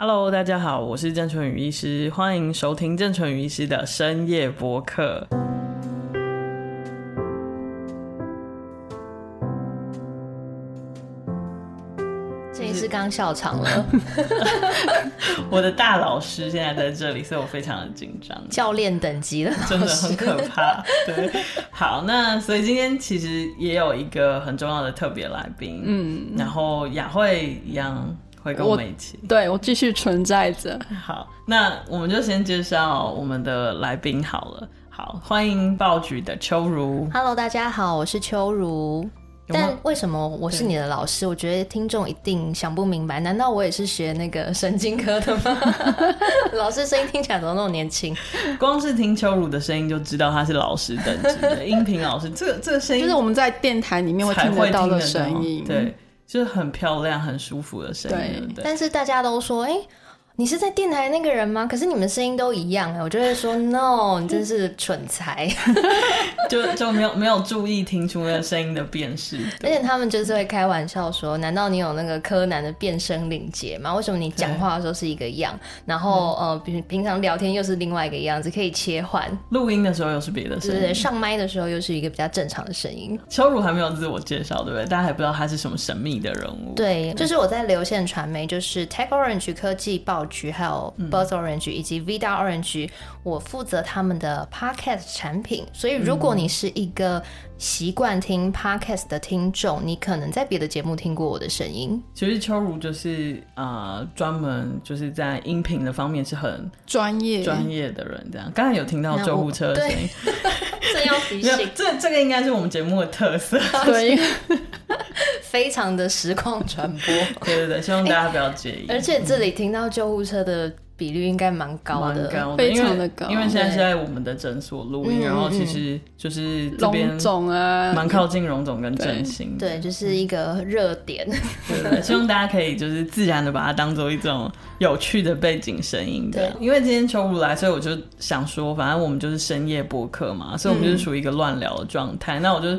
Hello，大家好，我是郑淳予医师，欢迎收听郑淳予医师的深夜博客。郑医师刚笑场了，我的大老师现在在这里，所以我非常的紧张，教练等级的，真的很可怕。对，好，那所以今天其实也有一个很重要的特别来宾，嗯，然后雅慧一样。会跟我们一起，我对我继续存在着。好，那我们就先介绍我们的来宾好了。好，欢迎爆菊的秋如。Hello，大家好，我是秋如。但为什么我是你的老师？我觉得听众一定想不明白，难道我也是学那个神经科的吗？老师声音听起来怎么那么年轻？光是听秋如的声音就知道他是老师等级的 音频老师。这个这个声音就是我们在电台里面会听得到的声音，对。就是很漂亮、很舒服的声音。对，对，但是大家都说，哎、欸。你是在电台那个人吗？可是你们声音都一样哎，我就会说 no，你真是蠢材，就就没有没有注意听出那个声音的辨识。而且他们就是会开玩笑说，难道你有那个柯南的变声领结吗？为什么你讲话的时候是一个样，然后呃平平常聊天又是另外一个样子，可以切换？录音的时候又是别的声音，对对，上麦的时候又是一个比较正常的声音。秋如还没有自我介绍，对不对？大家还不知道他是什么神秘的人物。对，就是我在流线传媒，就是 Tech Orange 科技爆橘，还有。Buzz Orange 以及 Vida Orange，我负责他们的 Podcast 产品。所以，如果你是一个习惯听 Podcast 的听众，你可能在别的节目听过我的声音。其实秋如就是啊，专门就是在音频的方面是很专业专业的人。这样，刚才有听到救护车的声音，这要提醒，这这个应该是我们节目的特色，对，非常的实况传播。对对对，希望大家不要介意。而且这里听到救护车的。比率应该蛮高的，高的非常的高。因为现在是在我们的诊所录音，然后其实就是这边荣总啊，蛮靠近荣总跟振兴，对，就是一个热点。对，希望大家可以就是自然的把它当做一种有趣的背景声音。对，因为今天秋如来，所以我就想说，反正我们就是深夜播客嘛，所以我们就是属于一个乱聊的状态。嗯、那我就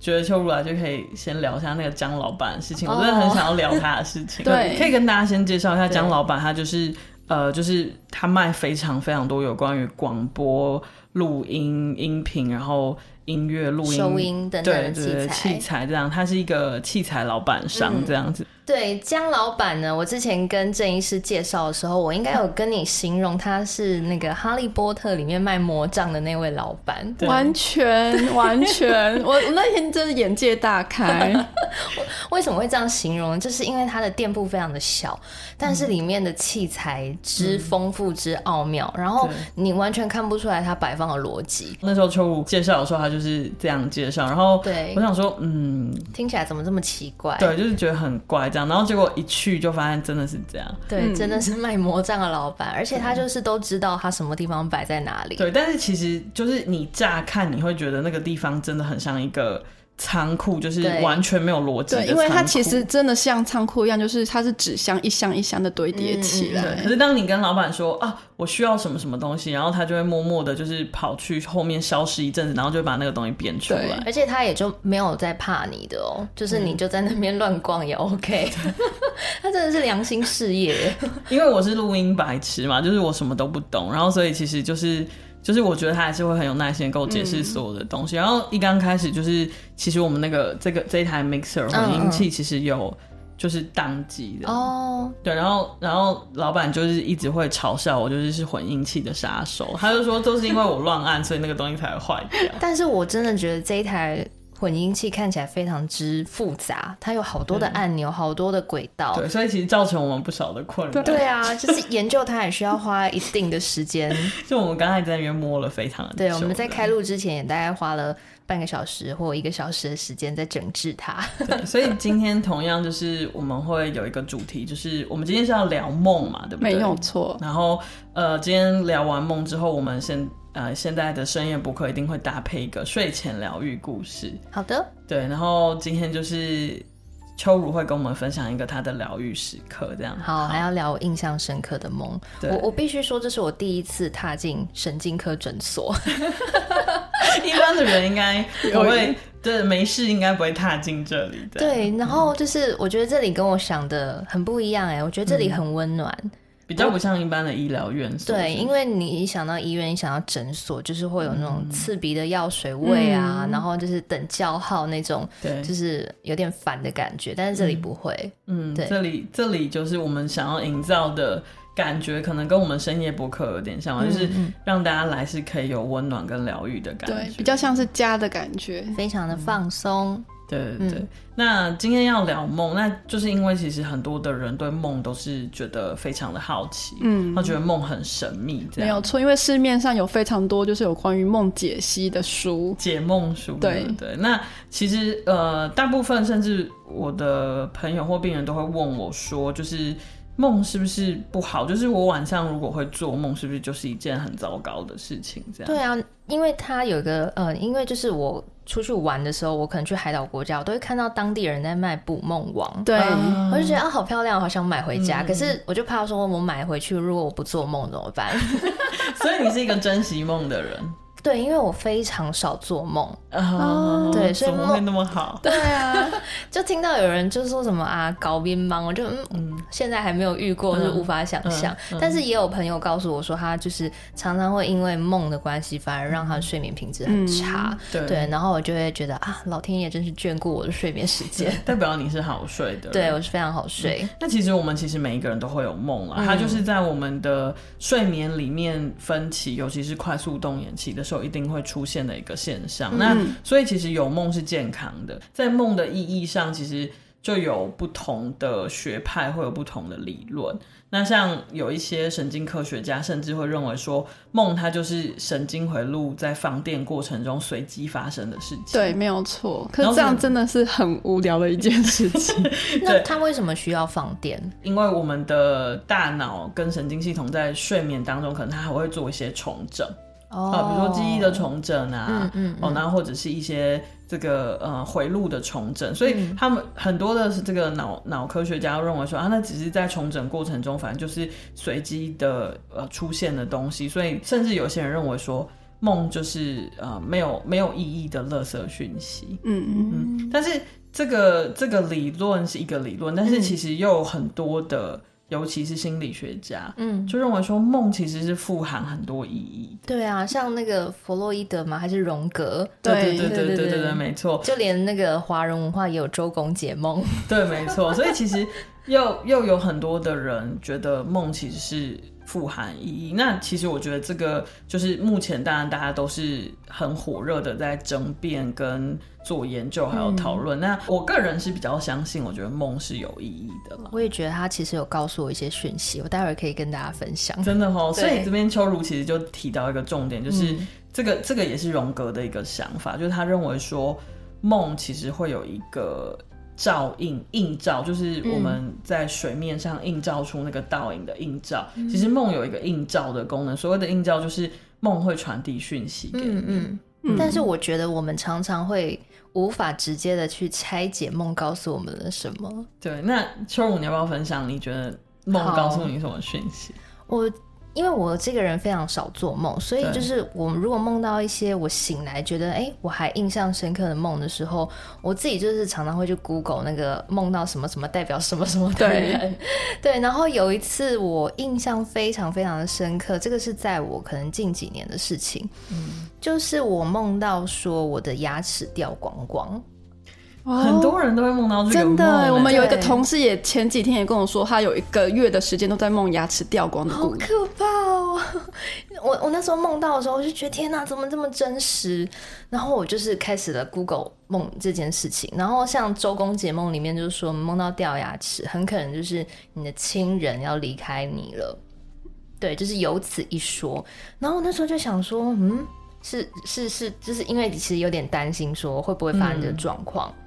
觉得秋如来就可以先聊一下那个江老板的事情，哦、我真的很想要聊他的事情。对，可以跟大家先介绍一下江老板，他就是。呃，就是他卖非常非常多有关于广播、录音、音频，然后音乐录音、收音等等的器材，对对对，器材这样，他是一个器材老板商这样子。嗯对江老板呢，我之前跟郑医师介绍的时候，我应该有跟你形容他是那个《哈利波特》里面卖魔杖的那位老板，完全完全，我我那天真的眼界大开。为什么会这样形容呢？就是因为他的店铺非常的小，但是里面的器材之丰富之奥妙，嗯、然后你完全看不出来他摆放的逻辑。那时候秋如介绍的时候，他就是这样介绍，然后对我想说，嗯，听起来怎么这么奇怪？对，就是觉得很怪这样。然后结果一去就发现真的是这样，对，嗯、真的是卖魔杖的老板，而且他就是都知道他什么地方摆在哪里。对，但是其实就是你乍看你会觉得那个地方真的很像一个。仓库就是完全没有逻辑，对，因为它其实真的像仓库一样，就是它是纸箱一箱一箱的堆叠起来。嗯嗯、可是当你跟老板说啊，我需要什么什么东西，然后他就会默默的，就是跑去后面消失一阵子，然后就把那个东西变出来。而且他也就没有在怕你的哦，就是你就在那边乱逛也 OK。嗯、他真的是良心事业，因为我是录音白痴嘛，就是我什么都不懂，然后所以其实就是。就是我觉得他还是会很有耐心跟我解释所有的东西。嗯、然后一刚开始就是，其实我们那个这个这一台 mixer 混音器其实有就是当机的哦。嗯、对，然后然后老板就是一直会嘲笑我，就是是混音器的杀手。他就说都是因为我乱按，所以那个东西才会坏掉。但是我真的觉得这一台。混音器看起来非常之复杂，它有好多的按钮，好多的轨道，对，所以其实造成我们不少的困扰。对 啊，就是研究它也需要花一定的时间。就我们刚才在那边摸了非常的久，对，我们在开录之前也大概花了半个小时或一个小时的时间在整治它。对，所以今天同样就是我们会有一个主题，就是我们今天是要聊梦嘛，对不对？没有错。然后呃，今天聊完梦之后，我们先。呃，现在的深夜播客一定会搭配一个睡前疗愈故事。好的，对，然后今天就是秋如会跟我们分享一个她的疗愈时刻，这样。好，好还要聊我印象深刻的梦。我我必须说，这是我第一次踏进神经科诊所。一般的人应该不会，对，没事应该不会踏进这里的。对，然后就是我觉得这里跟我想的很不一样，哎，我觉得这里很温暖。嗯比较不像一般的医疗院所。对，因为你一想到医院，你想到诊所，就是会有那种刺鼻的药水味啊，嗯、然后就是等叫号那种，对，就是有点烦的感觉。但是这里不会，嗯，对，这里这里就是我们想要营造的感觉，可能跟我们深夜博客有点像，嗯、就是让大家来是可以有温暖跟疗愈的感觉，对，比较像是家的感觉，非常的放松。嗯对对对，嗯、那今天要聊梦，那就是因为其实很多的人对梦都是觉得非常的好奇，嗯，他觉得梦很神秘。没有错，因为市面上有非常多就是有关于梦解析的书，解梦书，对对。那其实呃，大部分甚至我的朋友或病人都会问我说，就是。梦是不是不好？就是我晚上如果会做梦，是不是就是一件很糟糕的事情？这样。对啊，因为他有一个呃，因为就是我出去玩的时候，我可能去海岛国家，我都会看到当地人在卖捕梦网。对，我就觉得啊，好漂亮，好想买回家。嗯、可是我就怕说，我买回去，如果我不做梦怎么办？所以你是一个珍惜梦的人。对，因为我非常少做梦啊，对，所以梦会那么好？对啊，就听到有人就说什么啊，搞乒乓，我就嗯嗯，现在还没有遇过，就无法想象。但是也有朋友告诉我说，他就是常常会因为梦的关系，反而让他的睡眠品质很差。对，然后我就会觉得啊，老天爷真是眷顾我的睡眠时间，代表你是好睡的。对，我是非常好睡。那其实我们其实每一个人都会有梦啊，它就是在我们的睡眠里面分歧，尤其是快速动眼期的时候，一定会出现的一个现象。那所以其实有梦是健康的，在梦的意义上，其实就有不同的学派会有不同的理论。那像有一些神经科学家甚至会认为说，梦它就是神经回路在放电过程中随机发生的事情。对，没有错。可是这样真的是很无聊的一件事情。那它为什么需要放电？因为我们的大脑跟神经系统在睡眠当中，可能它还会做一些重整。哦，比如说记忆的重整啊，嗯嗯，哦，然后或者是一些这个呃回路的重整，所以他们很多的这个脑脑科学家认为说啊，那只是在重整过程中，反正就是随机的呃出现的东西，所以甚至有些人认为说梦就是呃没有没有意义的垃圾讯息，嗯嗯。嗯，但是这个这个理论是一个理论，但是其实又有很多的。尤其是心理学家，嗯，就认为说梦其实是富含很多意义。对啊，像那个弗洛伊德嘛，还是荣格？对对对对对对对，没错。就连那个华人文化也有周公解梦。对，没错。所以其实又又有很多的人觉得梦其实是。富含意义。那其实我觉得这个就是目前当然大家都是很火热的在争辩跟做研究还有讨论。嗯、那我个人是比较相信，我觉得梦是有意义的了。我也觉得他其实有告诉我一些讯息，我待会儿可以跟大家分享。真的哦，所以这边秋如其实就提到一个重点，就是这个、嗯、这个也是荣格的一个想法，就是他认为说梦其实会有一个。照映映照，就是我们在水面上映照出那个倒影的映照。嗯、其实梦有一个映照的功能，所谓的映照就是梦会传递讯息给你。嗯嗯。嗯，但是我觉得我们常常会无法直接的去拆解梦告诉我们的什么。对，那秋如你要不要分享？你觉得梦告诉你什么讯息？我。因为我这个人非常少做梦，所以就是我如果梦到一些我醒来觉得哎，我还印象深刻的梦的时候，我自己就是常常会去 Google 那个梦到什么什么代表什么什么的人，对，对。然后有一次我印象非常非常的深刻，这个是在我可能近几年的事情，嗯，就是我梦到说我的牙齿掉光光。很多人都会梦到这个梦。真的，我们有一个同事也前几天也跟我说，他有一个月的时间都在梦牙齿掉光的故事。好可怕哦！我 我那时候梦到的时候，我就觉得天哪，怎么这么真实？然后我就是开始了 Google 梦这件事情。然后像周公解梦里面就是说，梦到掉牙齿，很可能就是你的亲人要离开你了。对，就是有此一说。然后我那时候就想说，嗯，是是是，就是因为其实有点担心，说会不会发生这个状况。嗯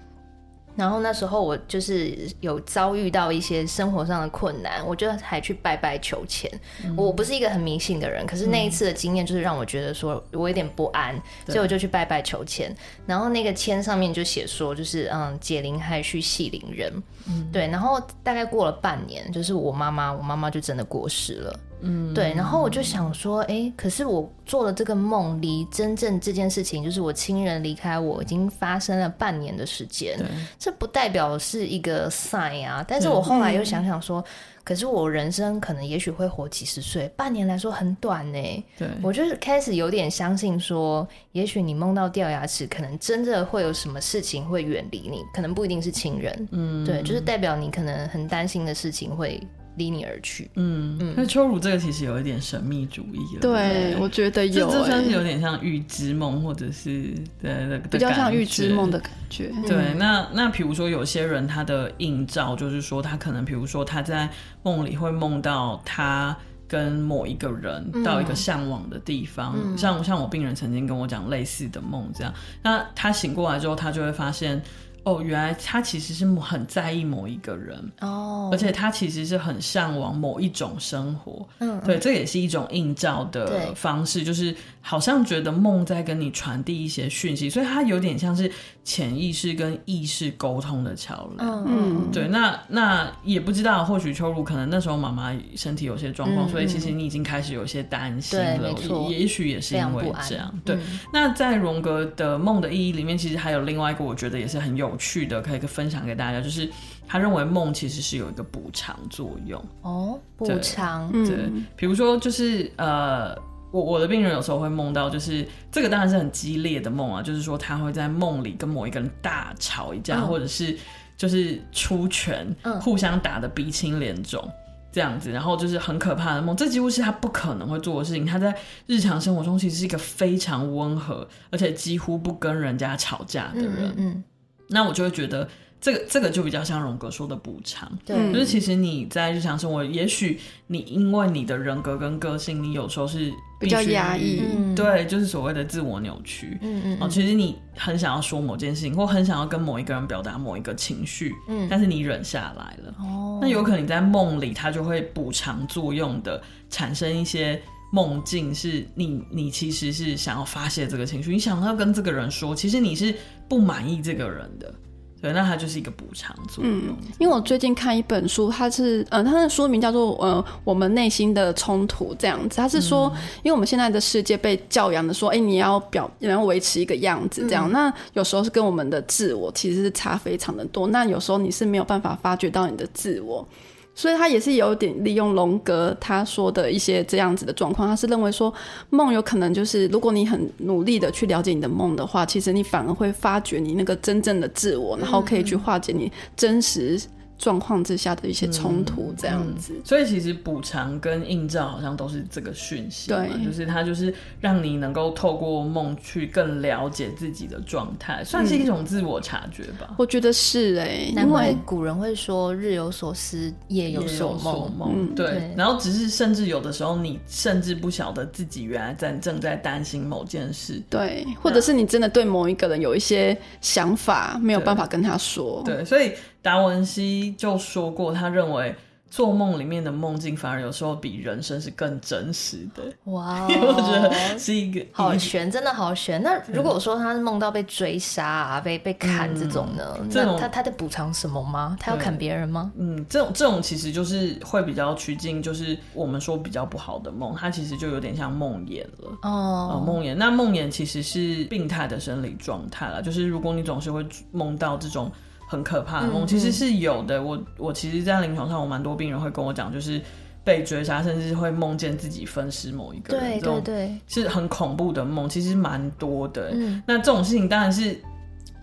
然后那时候我就是有遭遇到一些生活上的困难，我就还去拜拜求签。嗯、我不是一个很迷信的人，可是那一次的经验就是让我觉得说我有点不安，嗯、所以我就去拜拜求签。然后那个签上面就写说，就是嗯，解铃还须系铃人。嗯、对。然后大概过了半年，就是我妈妈，我妈妈就真的过世了。嗯，对。然后我就想说，哎、欸，可是我做了这个梦，离真正这件事情，就是我亲人离开我，已经发生了半年的时间。这不代表是一个 sign 啊。但是我后来又想想说。可是我人生可能也许会活几十岁，半年来说很短呢。对，我就是开始有点相信说，也许你梦到掉牙齿，可能真的会有什么事情会远离你，可能不一定是亲人。嗯，对，就是代表你可能很担心的事情会。离你而去，嗯嗯，那秋乳这个其实有一点神秘主义了，对，对我觉得有、欸，这算是有点像预知梦，或者是对比较像预知梦的感觉。对，嗯、那那比如说有些人他的映照就是说，他可能比如说他在梦里会梦到他跟某一个人到一个向往的地方，嗯、像像我病人曾经跟我讲类似的梦，这样，那他醒过来之后，他就会发现。哦，原来他其实是很在意某一个人哦，而且他其实是很向往某一种生活，嗯，对，这也是一种映照的方式，就是好像觉得梦在跟你传递一些讯息，所以它有点像是潜意识跟意识沟通的桥梁，嗯嗯，对，那那也不知道，或许秋露可能那时候妈妈身体有些状况，嗯，所以其实你已经开始有些担心了，也也许也是因为这样，对。嗯，那在荣格的梦的意义里面，其实还有另外一个，我觉得也是很有。有趣的可以分享给大家，就是他认为梦其实是有一个补偿作用哦，补偿对，比如说就是呃，我我的病人有时候会梦到，就是这个当然是很激烈的梦啊，就是说他会在梦里跟某一个人大吵一架，嗯、或者是就是出拳，嗯、互相打的鼻青脸肿这样子，然后就是很可怕的梦，这几乎是他不可能会做的事情。他在日常生活中其实是一个非常温和，而且几乎不跟人家吵架的人。嗯。嗯嗯那我就会觉得，这个这个就比较像荣格说的补偿，对，就是其实你在日常生活，也许你因为你的人格跟个性，你有时候是比较压抑，对，就是所谓的自我扭曲，嗯嗯，哦，其实你很想要说某件事情，或很想要跟某一个人表达某一个情绪，嗯，但是你忍下来了，哦，那有可能你在梦里，它就会补偿作用的产生一些。梦境是你，你其实是想要发泄这个情绪，你想要跟这个人说，其实你是不满意这个人的，对，那它就是一个补偿作用。嗯，因为我最近看一本书，它是，呃，它的书名叫做，呃，我们内心的冲突这样子。它是说，嗯、因为我们现在的世界被教养的说，哎、欸，你要表，你要维持一个样子这样，嗯、那有时候是跟我们的自我其实是差非常的多，那有时候你是没有办法发掘到你的自我。所以他也是有点利用荣格他说的一些这样子的状况，他是认为说梦有可能就是如果你很努力的去了解你的梦的话，其实你反而会发掘你那个真正的自我，然后可以去化解你真实。状况之下的一些冲突，这样子、嗯嗯，所以其实补偿跟映照好像都是这个讯息，对，就是它就是让你能够透过梦去更了解自己的状态，算是一种自我察觉吧。嗯、我觉得是哎、欸，难怪古人会说“日有所思，夜有所梦”。嗯，对。对，然后只是甚至有的时候，你甚至不晓得自己原来在正在担心某件事，对，或者是你真的对某一个人有一些想法，没有办法跟他说，对，对，所以。达文西就说过，他认为做梦里面的梦境反而有时候比人生是更真实的。哇 Wow，我觉得是一个好悬，真的好悬。那如果说他是梦到被追杀啊，被被砍这种呢？嗯、那他他在补偿什么吗？他要砍别人吗？嗯，这种这种其实就是会比较趋近，就是我们说比较不好的梦，它其实就有点像梦魇了。哦，梦魇。那梦魇其实是病态的生理状态了，就是如果你总是会梦到这种。很可怕的梦，其实是有的。我我其实，在临床上，我蛮多病人会跟我讲，就是被追杀，甚至会梦见自己分尸某一个人，对对对，是很恐怖的梦，其实蛮多的。嗯，那这种事情当然是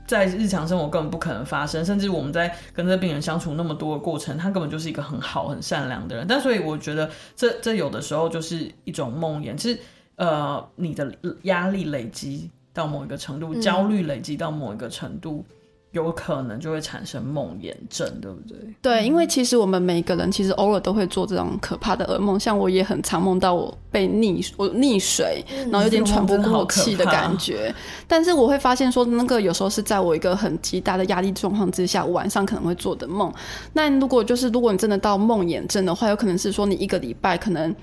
在日常生活根本不可能发生，甚至我们在跟这病人相处那么多的过程，他根本就是一个很好、很善良的人。但所以我觉得这，这这有的时候就是一种梦魇，其实呃，你的压力累积到某一个程度，焦虑累积到某一个程度。嗯有可能就会产生梦魇症，对不对？对，因为其实我们每一个人其实偶尔都会做这种可怕的噩梦，像我也很常梦到我被溺我溺水，然后有点喘不过气的感觉。但是我会发现说，那个有时候是在我一个很极大的压力状况之下，我晚上可能会做的梦。那如果就是如果你真的到梦魇症的话，有可能是说你一个礼拜可能。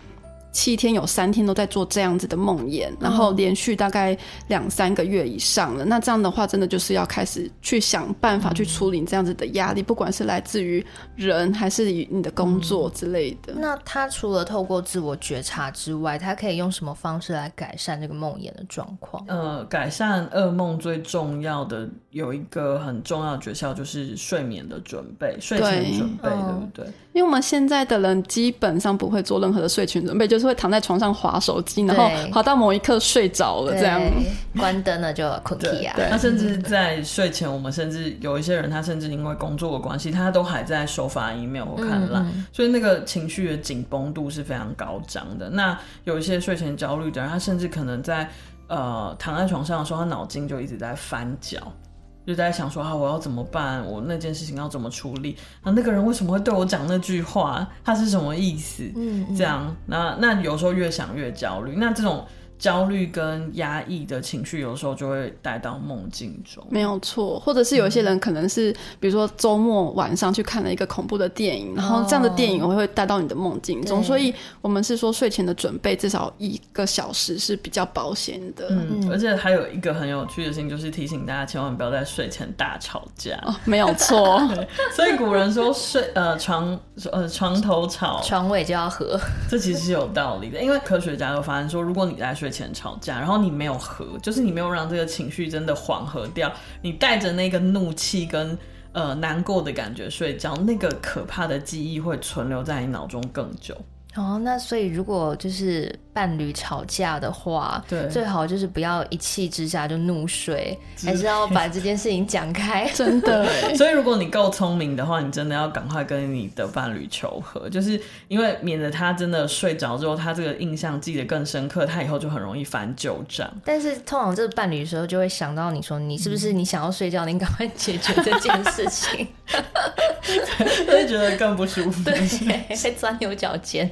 七天有三天都在做这样子的梦魇，然后连续大概两三个月以上了。那这样的话，真的就是要开始去想办法去处理这样子的压力，不管是来自于人还是你的工作之类的。那他除了透过自我觉察之外，他可以用什么方式来改善这个梦魇的状况？呃，改善噩梦最重要的有一个很重要的诀窍，就是睡眠的准备，睡前准备，对，对不对？因为我们现在的人基本上不会做任何的睡前准备，就是。会躺在床上划手机，然后划到某一刻睡着了，这样关灯了就困起啊。那甚至在睡前，我们甚至有一些人，他甚至因为工作的关系，他都还在收发 email 或看嗯，所以那个情绪的紧绷度是非常高涨的。那有一些睡前焦虑的人，他甚至可能在呃躺在床上的时候，他脑筋就一直在翻搅。就在想说啊，我要怎么办？我那件事情要怎么处理？那，那个人为什么会对我讲那句话？他是什么意思？嗯，嗯，这样，那那有时候越想越焦虑。那这种。焦虑跟压抑的情绪，有时候就会带到梦境中。没有错，或者是有一些人可能是，比如说周末晚上去看了一个恐怖的电影，然后这样的电影我会带到你的梦境中。所以，我们是说睡前的准备至少一个小时是比较保险的。嗯，而且还有一个很有趣的事情，就是提醒大家千万不要在睡前大吵架。哦，没有错。所以古人说睡呃床呃床头吵，床尾就要和，这其实是有道理的。因为科学家都发现说，如果你在睡前吵架，然后你没有和，就是你没有让这个情绪真的缓和掉，你带着那个怒气跟呃难过的感觉睡觉，那个可怕的记忆会存留在你脑中更久。哦，那所以如果就是伴侣吵架的话，对，最好就是不要一气之下就怒睡，还是要把这件事情讲开。真的，所以如果你够聪明的话，你真的要赶快跟你的伴侣求和，就是因为免得他真的睡着之后，他这个印象记得更深刻，他以后就很容易翻旧账。但是通常这个伴侣的时候，就会想到你说，你是不是你想要睡觉，你赶快解决这件事情，他 会觉得更不舒服，对，会钻牛角尖。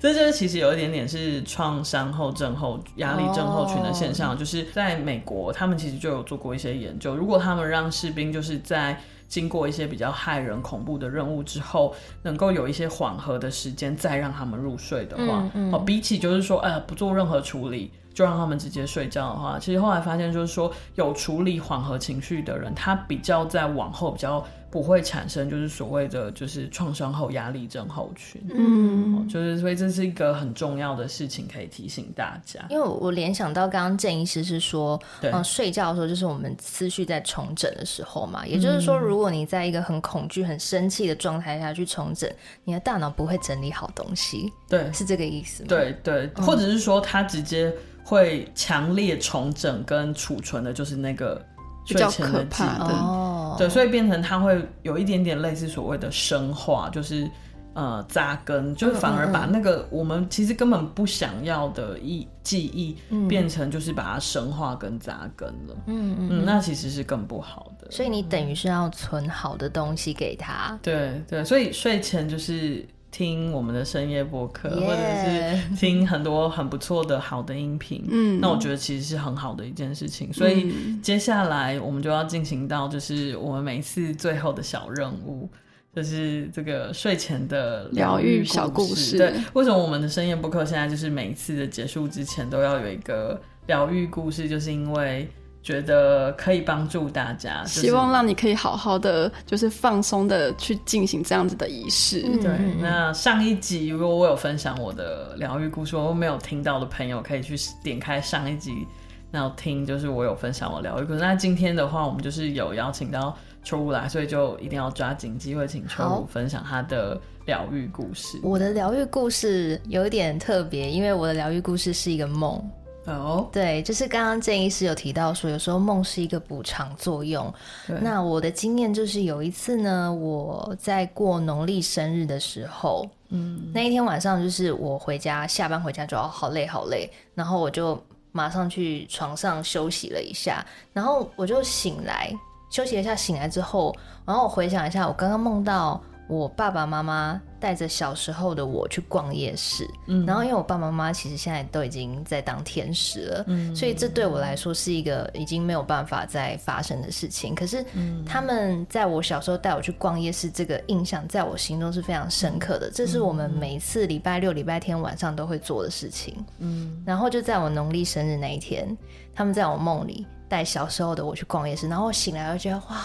这就是其实有一点点是创伤后症候压力症候群的现象，oh. 就是在美国，他们其实就有做过一些研究。如果他们让士兵就是在经过一些比较害人恐怖的任务之后，能够有一些缓和的时间，再让他们入睡的话，哦、比起就是说，呃，不做任何处理就让他们直接睡觉的话，其实后来发现就是说，有处理缓和情绪的人，他比较在往后比较。不会产生就是所谓的就是创伤后压力症候群，嗯，就是所以这是一个很重要的事情，可以提醒大家。因为我联想到刚刚郑医师是说，嗯、呃，睡觉的时候就是我们思绪在重整的时候嘛，也就是说，如果你在一个很恐惧、很生气的状态下去重整，你的大脑不会整理好东西，对，是这个意思吗？对对，或者是说，它直接会强烈重整跟储存的就是那个。比较可怕的哦，对，所以变成它会有一点点类似所谓的生化，就是呃扎根，就反而把那个我们其实根本不想要的忆记忆，变成就是把它生化跟扎根了，嗯嗯，那其实是更不好的。所以你等于是要存好的东西给他，对对，所以睡前就是。听我们的深夜播客.或者是听很多很不错的好的音频，嗯，那我觉得其实是很好的一件事情。所以接下来我们就要进行到，就是我们每次最后的小任务，就是这个睡前的疗愈小故事。对，为什么我们的深夜播客现在就是每一次的结束之前都要有一个疗愈故事？就是因为。觉得可以帮助大家，就是，希望让你可以好好的，就是放松的去进行这样子的仪式。嗯。对，那上一集如果我有分享我的疗愈故事，我没有听到的朋友可以去点开上一集，然后听，就是我有分享我疗愈故事。那今天的话，我们就是有邀请到秋如来，所以就一定要抓紧机会请秋如分享他的疗愈故事。我的疗愈故事有点特别，因为我的疗愈故事是一个梦。哦、oh.，对，就是刚刚郑医师有提到说，有时候梦是一个补偿作用。那我的经验就是有一次呢，我在过农历生日的时候，嗯，那一天晚上就是我回家，下班回家就要好累好累，然后我就马上去床上休息了一下，然后我就醒来，休息了一下，醒来之后，然后我回想一下，我刚刚梦到我爸爸妈妈带着小时候的我去逛夜市，嗯，然后因为我爸爸妈妈其实现在都已经在当天使了，嗯，所以这对我来说是一个已经没有办法再发生的事情。可是他们在我小时候带我去逛夜市，这个印象在我心中是非常深刻的。这是我们每一次礼拜六、礼拜天晚上都会做的事情，嗯，然后就在我农历生日那一天，他们在我梦里带小时候的我去逛夜市，然后我醒来我觉得哇。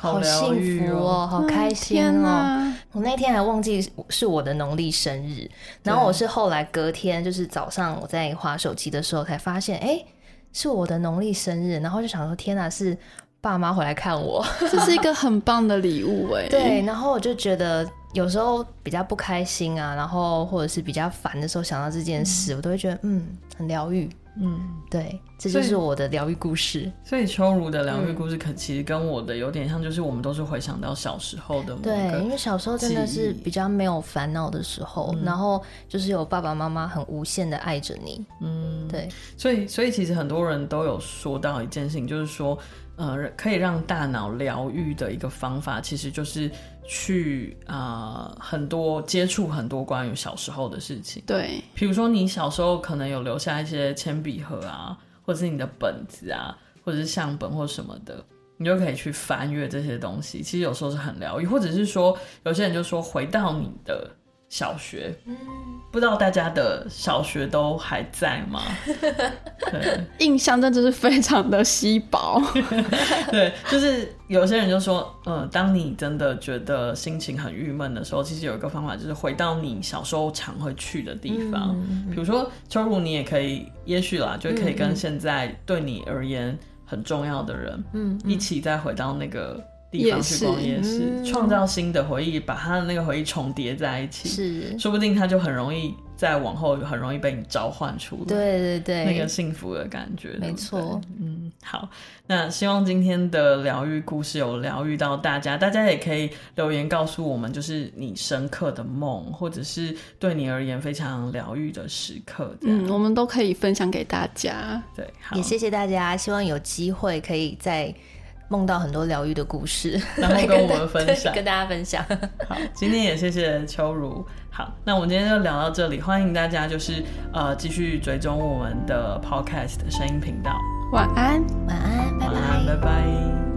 好幸福哦，好开心哦！啊、我那天还忘记是我的农历生日，然后我是后来隔天，就是早上我在划手机的时候才发现，哎、欸，是我的农历生日，然后就想说，天哪，是爸妈回来看我，这是一个很棒的礼物哎。对，然后我就觉得有时候比较不开心啊，然后或者是比较烦的时候，想到这件事，嗯、我都会觉得嗯，很疗愈。嗯，对，这就是我的疗愈故事。所以秋如的疗愈故事，可其实跟我的有点像，就是我们都是回想到小时候的。对，因为小时候真的是比较没有烦恼的时候，嗯、然后就是有爸爸妈妈很无限的爱着你。嗯，对。所以，所以其实很多人都有说到一件事情，就是说，呃，可以让大脑疗愈的一个方法，其实就是。去啊、呃，很多接触很多关于小时候的事情。对，比如说你小时候可能有留下一些铅笔盒啊，或者是你的本子啊，或者是相本或什么的，你就可以去翻阅这些东西。其实有时候是很疗愈，或者是说有些人就说回到你的。小学，嗯，不知道大家的小学都还在吗？对，印象真的是非常的稀薄。对，就是有些人就说，嗯，当你真的觉得心情很郁闷的时候，其实有一个方法，就是回到你小时候常会去的地方，嗯、比如说秋如，你也可以，也许啦，就可以跟现在对你而言很重要的人，嗯，一起再回到那个。地方去逛夜市，创、嗯、造新的回忆，把他的那个回忆重叠在一起，是，说不定他就很容易在往后很容易被你召唤出来。对对对，那个幸福的感觉，没错。嗯，好，那希望今天的疗愈故事有疗愈到大家，大家也可以留言告诉我们，就是你深刻的梦，或者是对你而言非常疗愈的时刻，嗯，我们都可以分享给大家。对，好，也谢谢大家，希望有机会可以在。梦到很多疗愈的故事，然后跟我们 分享，跟大家分享。好，今天也谢谢秋如。好，那我们今天就聊到这里，欢迎大家就是呃继续追踪我们的 Podcast 的声音频道。晚安，晚安，拜拜，拜拜。